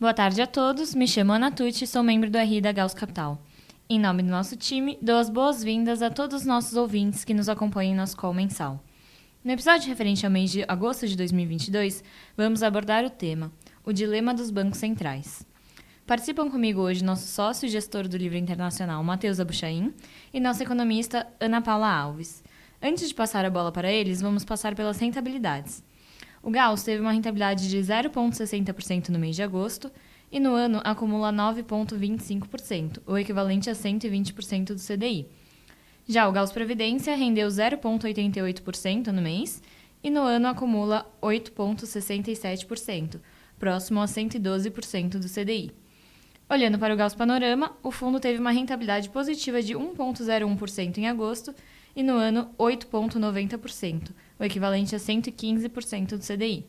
Boa tarde a todos, me chamo Ana Tucci sou membro do RI da Gauss Capital. Em nome do nosso time, dou as boas-vindas a todos os nossos ouvintes que nos acompanham em nosso call mensal. No episódio referente ao mês de agosto de 2022, vamos abordar o tema O Dilema dos Bancos Centrais. Participam comigo hoje nosso sócio e gestor do Livro Internacional, Matheus Abuchain, e nossa economista, Ana Paula Alves. Antes de passar a bola para eles, vamos passar pelas rentabilidades. O Gauss teve uma rentabilidade de 0,60% no mês de agosto e no ano acumula 9,25%, o equivalente a 120% do CDI. Já o Gauss Previdência rendeu 0,88% no mês e no ano acumula 8,67%, próximo a 112% do CDI. Olhando para o Gauss Panorama, o fundo teve uma rentabilidade positiva de 1,01% em agosto e no ano 8,90%, o equivalente a 115% do CDI.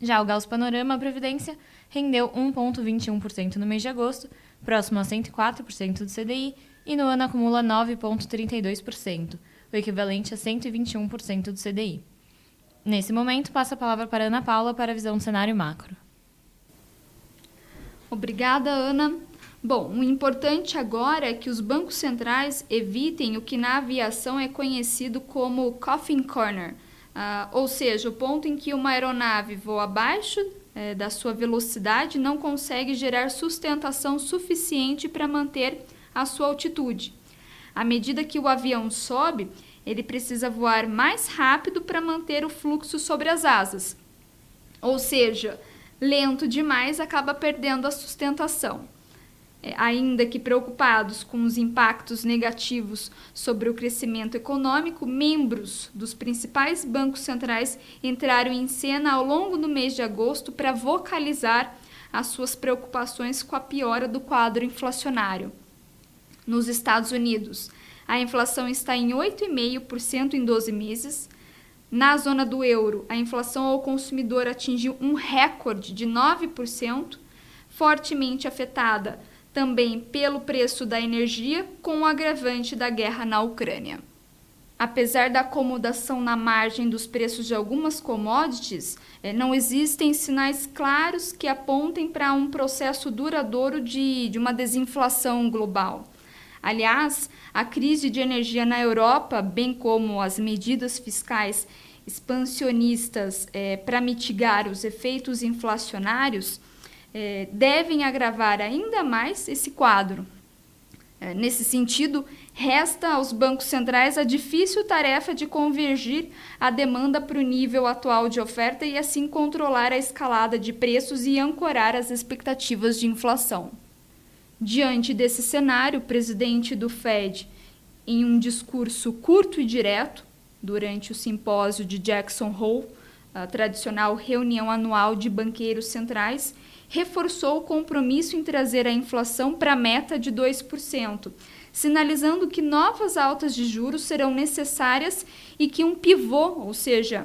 Já o Gauss Panorama Previdência rendeu 1,21% no mês de agosto, próximo a 104% do CDI, e no ano acumula 9,32%, o equivalente a 121% do CDI. Nesse momento, passo a palavra para Ana Paula para a visão do cenário macro. Obrigada, Ana. Bom, o importante agora é que os bancos centrais evitem o que na aviação é conhecido como coffin corner, uh, ou seja, o ponto em que uma aeronave voa abaixo é, da sua velocidade não consegue gerar sustentação suficiente para manter a sua altitude. À medida que o avião sobe, ele precisa voar mais rápido para manter o fluxo sobre as asas. Ou seja, lento demais acaba perdendo a sustentação. É, ainda que preocupados com os impactos negativos sobre o crescimento econômico, membros dos principais bancos centrais entraram em cena ao longo do mês de agosto para vocalizar as suas preocupações com a piora do quadro inflacionário. Nos Estados Unidos, a inflação está em 8,5% em 12 meses. Na zona do euro, a inflação ao consumidor atingiu um recorde de 9%, fortemente afetada também pelo preço da energia, com o agravante da guerra na Ucrânia. Apesar da acomodação na margem dos preços de algumas commodities, eh, não existem sinais claros que apontem para um processo duradouro de, de uma desinflação global. Aliás, a crise de energia na Europa, bem como as medidas fiscais expansionistas eh, para mitigar os efeitos inflacionários, é, devem agravar ainda mais esse quadro. É, nesse sentido, resta aos bancos centrais a difícil tarefa de convergir a demanda para o nível atual de oferta e assim controlar a escalada de preços e ancorar as expectativas de inflação. Diante desse cenário, o presidente do Fed, em um discurso curto e direto, durante o simpósio de Jackson Hole, a tradicional reunião anual de banqueiros centrais, reforçou o compromisso em trazer a inflação para a meta de 2%, sinalizando que novas altas de juros serão necessárias e que um pivô, ou seja,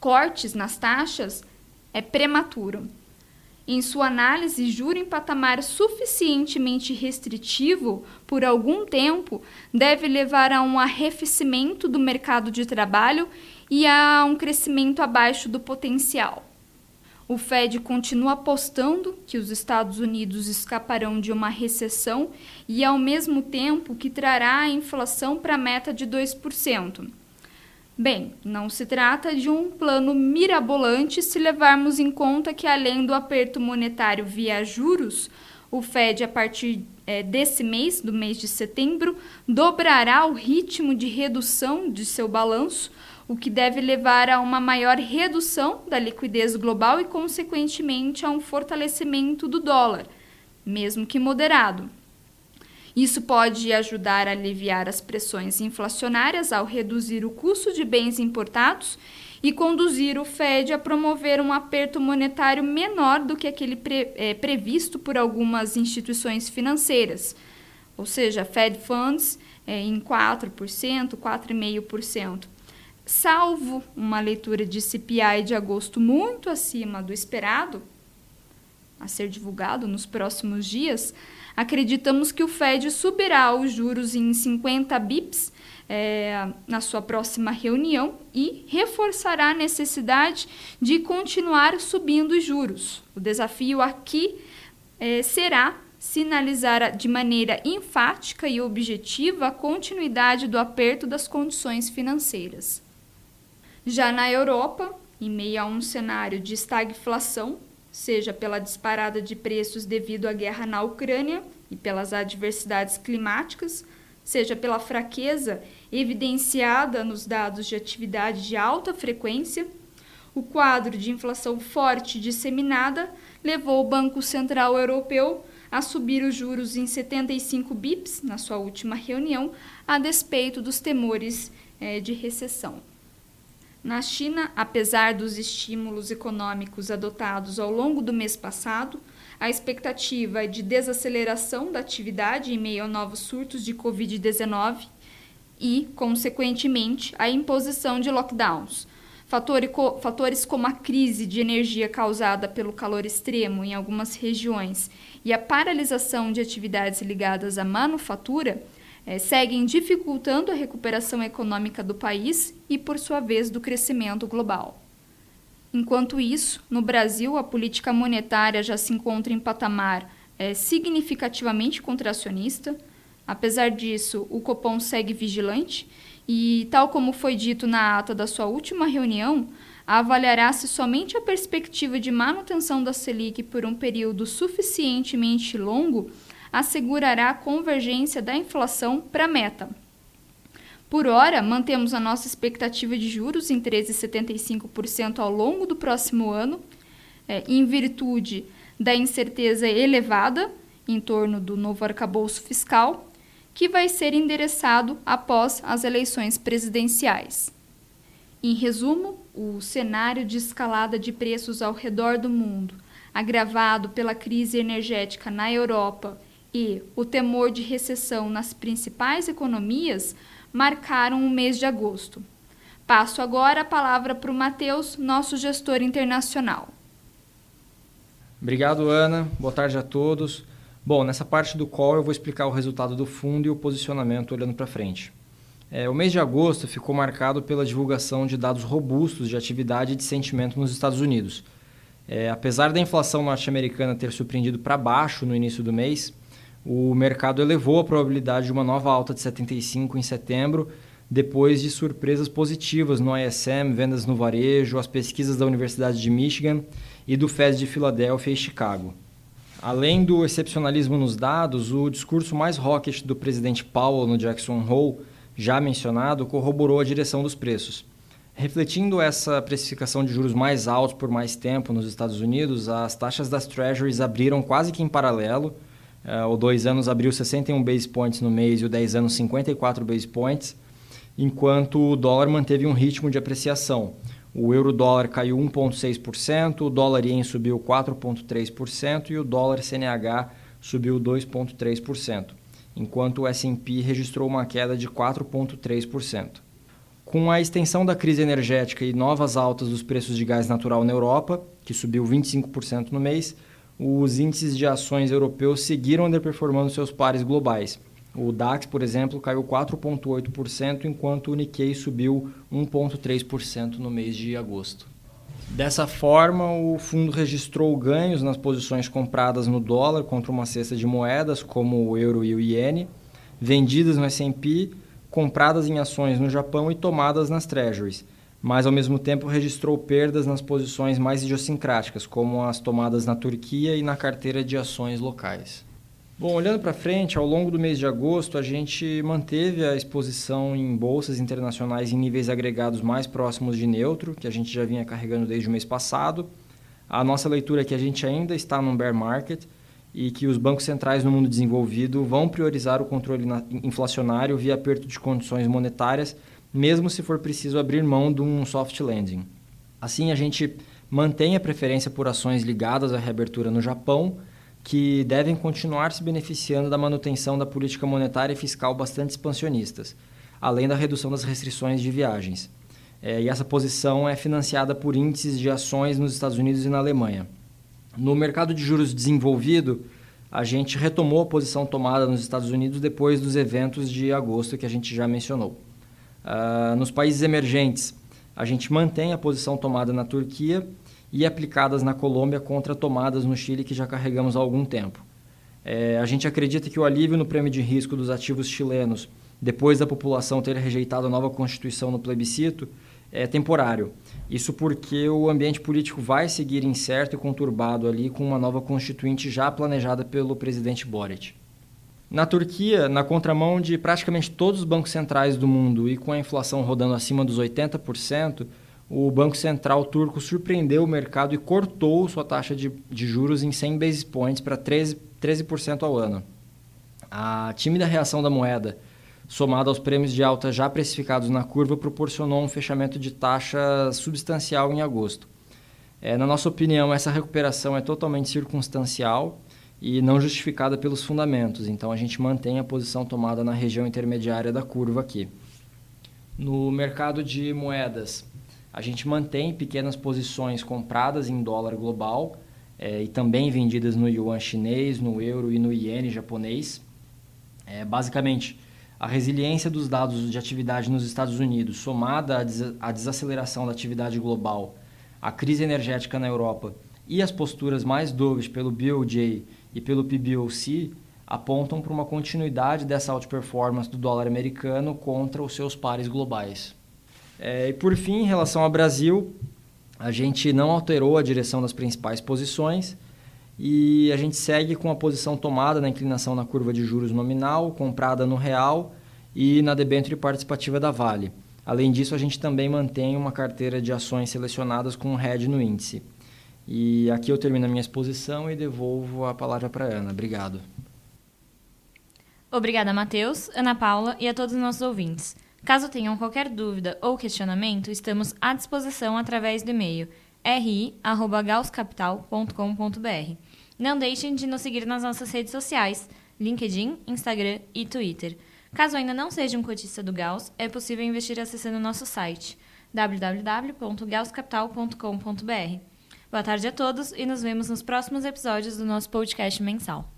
cortes nas taxas, é prematuro. Em sua análise, juro em patamar suficientemente restritivo por algum tempo deve levar a um arrefecimento do mercado de trabalho e a um crescimento abaixo do potencial. O Fed continua apostando que os Estados Unidos escaparão de uma recessão e, ao mesmo tempo, que trará a inflação para a meta de 2%. Bem, não se trata de um plano mirabolante se levarmos em conta que, além do aperto monetário via juros, o Fed, a partir é, desse mês, do mês de setembro, dobrará o ritmo de redução de seu balanço o que deve levar a uma maior redução da liquidez global e, consequentemente, a um fortalecimento do dólar, mesmo que moderado. Isso pode ajudar a aliviar as pressões inflacionárias ao reduzir o custo de bens importados e conduzir o Fed a promover um aperto monetário menor do que aquele pre, é, previsto por algumas instituições financeiras, ou seja, Fed Funds é, em 4%, 4,5% salvo uma leitura de CPI de agosto muito acima do esperado, a ser divulgado nos próximos dias, acreditamos que o Fed subirá os juros em 50 bips é, na sua próxima reunião e reforçará a necessidade de continuar subindo os juros. O desafio aqui é, será sinalizar de maneira enfática e objetiva a continuidade do aperto das condições financeiras. Já na Europa, em meio a um cenário de estagflação, seja pela disparada de preços devido à guerra na Ucrânia e pelas adversidades climáticas, seja pela fraqueza evidenciada nos dados de atividade de alta frequência, o quadro de inflação forte disseminada levou o Banco Central Europeu a subir os juros em 75 bips na sua última reunião, a despeito dos temores é, de recessão. Na China, apesar dos estímulos econômicos adotados ao longo do mês passado, a expectativa é de desaceleração da atividade em meio a novos surtos de Covid-19 e, consequentemente, a imposição de lockdowns, Fatores como a crise de energia causada pelo calor extremo em algumas regiões e a paralisação de atividades ligadas à manufatura é, seguem dificultando a recuperação econômica do país e, por sua vez, do crescimento global. Enquanto isso, no Brasil, a política monetária já se encontra em patamar é, significativamente contracionista. Apesar disso, o Copom segue vigilante e, tal como foi dito na ata da sua última reunião, avaliará se somente a perspectiva de manutenção da Selic por um período suficientemente longo assegurará a convergência da inflação para a meta. Por hora, mantemos a nossa expectativa de juros em 13,75% ao longo do próximo ano, é, em virtude da incerteza elevada em torno do novo arcabouço fiscal que vai ser endereçado após as eleições presidenciais. Em resumo, o cenário de escalada de preços ao redor do mundo, agravado pela crise energética na Europa e o temor de recessão nas principais economias, marcaram o mês de agosto. Passo agora a palavra para o Matheus, nosso gestor internacional. Obrigado, Ana. Boa tarde a todos. Bom, nessa parte do call eu vou explicar o resultado do fundo e o posicionamento olhando para frente. É, o mês de agosto ficou marcado pela divulgação de dados robustos de atividade e de sentimento nos Estados Unidos. É, apesar da inflação norte-americana ter surpreendido para baixo no início do mês, o mercado elevou a probabilidade de uma nova alta de 75 em setembro, depois de surpresas positivas no ISM, vendas no varejo, as pesquisas da Universidade de Michigan e do Fed de Filadélfia e Chicago. Além do excepcionalismo nos dados, o discurso mais rocket do presidente Powell no Jackson Hole, já mencionado, corroborou a direção dos preços. Refletindo essa precificação de juros mais altos por mais tempo nos Estados Unidos, as taxas das Treasuries abriram quase que em paralelo. Uh, o 2 anos abriu 61 base points no mês e o 10 anos 54 base points, enquanto o dólar manteve um ritmo de apreciação. O euro-dólar caiu 1,6%, o dólar ien subiu 4,3% e o dólar CNH subiu 2,3%, enquanto o S&P registrou uma queda de 4,3%. Com a extensão da crise energética e novas altas dos preços de gás natural na Europa, que subiu 25% no mês, os índices de ações europeus seguiram underperformando seus pares globais, o DAX, por exemplo, caiu 4,8%, enquanto o Nikkei subiu 1,3% no mês de agosto. Dessa forma, o fundo registrou ganhos nas posições compradas no dólar contra uma cesta de moedas, como o euro e o iene, vendidas no S&P, compradas em ações no Japão e tomadas nas treasuries, mas ao mesmo tempo registrou perdas nas posições mais idiosincráticas, como as tomadas na Turquia e na carteira de ações locais. Bom, olhando para frente, ao longo do mês de agosto, a gente manteve a exposição em bolsas internacionais em níveis agregados mais próximos de neutro, que a gente já vinha carregando desde o mês passado. A nossa leitura é que a gente ainda está num bear market e que os bancos centrais no mundo desenvolvido vão priorizar o controle inflacionário via aperto de condições monetárias, mesmo se for preciso abrir mão de um soft landing. Assim, a gente mantém a preferência por ações ligadas à reabertura no Japão que devem continuar se beneficiando da manutenção da política monetária e fiscal bastante expansionistas, além da redução das restrições de viagens. É, e essa posição é financiada por índices de ações nos Estados Unidos e na Alemanha. No mercado de juros desenvolvido, a gente retomou a posição tomada nos Estados Unidos depois dos eventos de agosto que a gente já mencionou. Uh, nos países emergentes, a gente mantém a posição tomada na Turquia e aplicadas na Colômbia contra tomadas no Chile que já carregamos há algum tempo. É, a gente acredita que o alívio no prêmio de risco dos ativos chilenos, depois da população ter rejeitado a nova Constituição no plebiscito, é temporário. Isso porque o ambiente político vai seguir incerto e conturbado ali com uma nova constituinte já planejada pelo presidente Boric. Na Turquia, na contramão de praticamente todos os bancos centrais do mundo e com a inflação rodando acima dos 80%, o Banco Central turco surpreendeu o mercado e cortou sua taxa de, de juros em 100 basis points para 13%, 13% ao ano. A tímida reação da moeda, somada aos prêmios de alta já precificados na curva, proporcionou um fechamento de taxa substancial em agosto. É, na nossa opinião, essa recuperação é totalmente circunstancial e não justificada pelos fundamentos, então a gente mantém a posição tomada na região intermediária da curva aqui. No mercado de moedas, a gente mantém pequenas posições compradas em dólar global é, e também vendidas no yuan chinês, no euro e no iene japonês. É, basicamente, a resiliência dos dados de atividade nos Estados Unidos, somada à, des à desaceleração da atividade global, a crise energética na Europa e as posturas mais doves pelo BOJ e pelo PBOC, apontam para uma continuidade dessa outperformance do dólar americano contra os seus pares globais. É, e por fim, em relação ao Brasil, a gente não alterou a direção das principais posições e a gente segue com a posição tomada na inclinação na curva de juros nominal, comprada no real e na debênture participativa da Vale. Além disso, a gente também mantém uma carteira de ações selecionadas com um hedge no índice. E aqui eu termino a minha exposição e devolvo a palavra para Ana. Obrigado. Obrigada, Matheus, Ana Paula e a todos os nossos ouvintes. Caso tenham qualquer dúvida ou questionamento, estamos à disposição através do e-mail ri@gauscapital.com.br. Não deixem de nos seguir nas nossas redes sociais, LinkedIn, Instagram e Twitter. Caso ainda não seja um cotista do Gauss, é possível investir acessando nosso site www.gauscapital.com.br. Boa tarde a todos e nos vemos nos próximos episódios do nosso podcast mensal.